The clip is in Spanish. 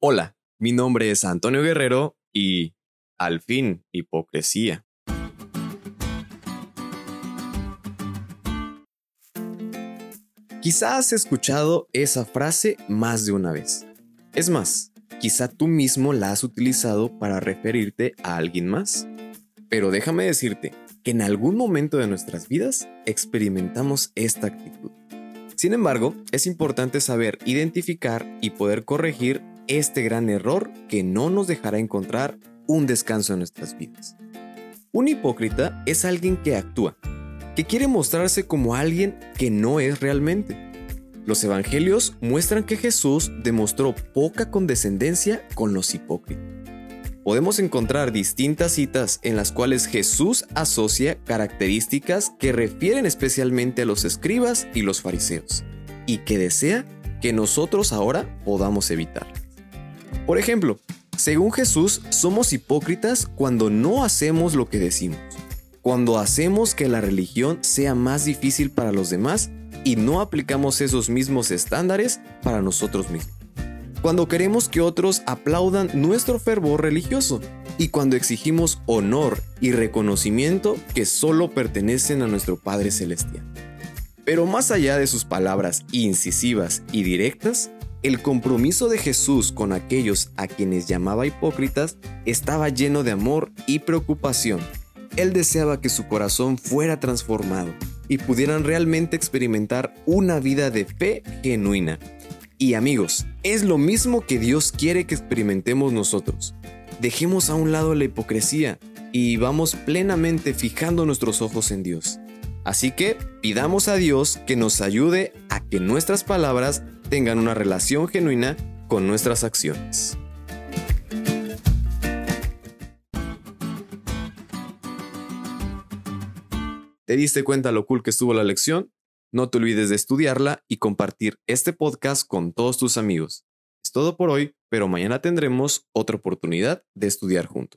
Hola, mi nombre es Antonio Guerrero y, al fin, hipocresía. Quizá has escuchado esa frase más de una vez. Es más, quizá tú mismo la has utilizado para referirte a alguien más. Pero déjame decirte que en algún momento de nuestras vidas experimentamos esta actitud. Sin embargo, es importante saber identificar y poder corregir este gran error que no nos dejará encontrar un descanso en nuestras vidas. Un hipócrita es alguien que actúa, que quiere mostrarse como alguien que no es realmente. Los evangelios muestran que Jesús demostró poca condescendencia con los hipócritas. Podemos encontrar distintas citas en las cuales Jesús asocia características que refieren especialmente a los escribas y los fariseos, y que desea que nosotros ahora podamos evitar. Por ejemplo, según Jesús, somos hipócritas cuando no hacemos lo que decimos, cuando hacemos que la religión sea más difícil para los demás y no aplicamos esos mismos estándares para nosotros mismos, cuando queremos que otros aplaudan nuestro fervor religioso y cuando exigimos honor y reconocimiento que solo pertenecen a nuestro Padre Celestial. Pero más allá de sus palabras incisivas y directas, el compromiso de Jesús con aquellos a quienes llamaba hipócritas estaba lleno de amor y preocupación. Él deseaba que su corazón fuera transformado y pudieran realmente experimentar una vida de fe genuina. Y amigos, es lo mismo que Dios quiere que experimentemos nosotros. Dejemos a un lado la hipocresía y vamos plenamente fijando nuestros ojos en Dios. Así que pidamos a Dios que nos ayude a que nuestras palabras tengan una relación genuina con nuestras acciones. ¿Te diste cuenta lo cool que estuvo la lección? No te olvides de estudiarla y compartir este podcast con todos tus amigos. Es todo por hoy, pero mañana tendremos otra oportunidad de estudiar juntos.